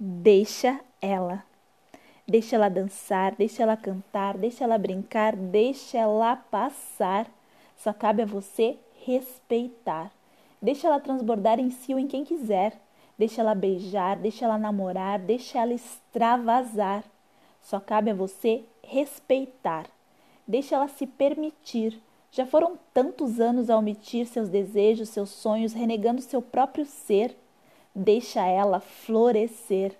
Deixa ela. Deixa ela dançar, deixa ela cantar, deixa ela brincar, deixa ela passar. Só cabe a você respeitar. Deixa ela transbordar em si ou em quem quiser. Deixa ela beijar, deixa ela namorar, deixa ela extravasar. Só cabe a você respeitar. Deixa ela se permitir. Já foram tantos anos a omitir seus desejos, seus sonhos, renegando seu próprio ser. Deixa ela florescer.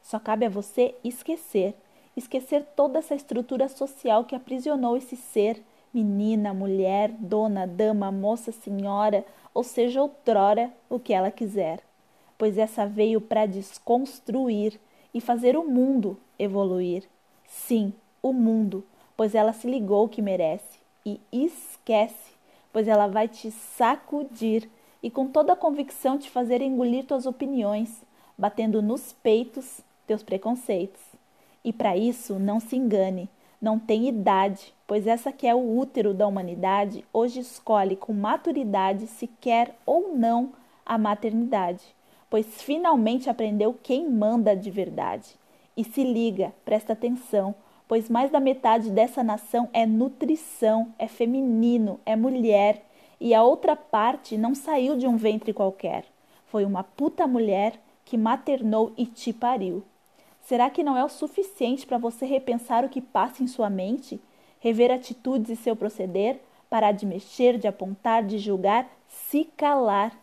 Só cabe a você esquecer. Esquecer toda essa estrutura social que aprisionou esse ser, menina, mulher, dona, dama, moça, senhora, ou seja, outrora, o que ela quiser. Pois essa veio para desconstruir e fazer o mundo evoluir. Sim, o mundo, pois ela se ligou que merece. E esquece, pois ela vai te sacudir e com toda a convicção te fazer engolir tuas opiniões, batendo nos peitos teus preconceitos. E para isso, não se engane, não tem idade, pois essa que é o útero da humanidade hoje escolhe com maturidade se quer ou não a maternidade, pois finalmente aprendeu quem manda de verdade. E se liga, presta atenção, pois mais da metade dessa nação é nutrição, é feminino, é mulher, e a outra parte não saiu de um ventre qualquer. Foi uma puta mulher que maternou e te pariu. Será que não é o suficiente para você repensar o que passa em sua mente, rever atitudes e seu proceder, parar de mexer, de apontar, de julgar, se calar?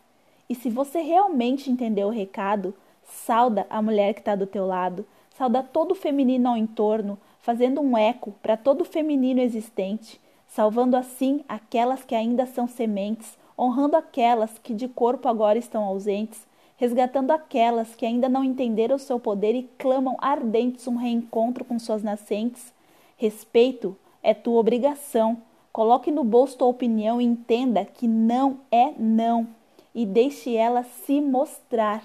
E se você realmente entendeu o recado, sauda a mulher que está do teu lado, sauda todo o feminino ao entorno, fazendo um eco para todo o feminino existente, salvando assim aquelas que ainda são sementes, honrando aquelas que de corpo agora estão ausentes, resgatando aquelas que ainda não entenderam o seu poder e clamam ardentes um reencontro com suas nascentes. Respeito é tua obrigação. Coloque no bolso tua opinião e entenda que não é não e deixe ela se mostrar.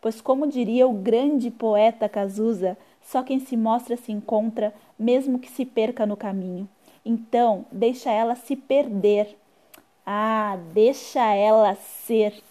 Pois, como diria o grande poeta Cazuza, só quem se mostra se encontra, mesmo que se perca no caminho. Então, deixa ela se perder. Ah, deixa ela ser.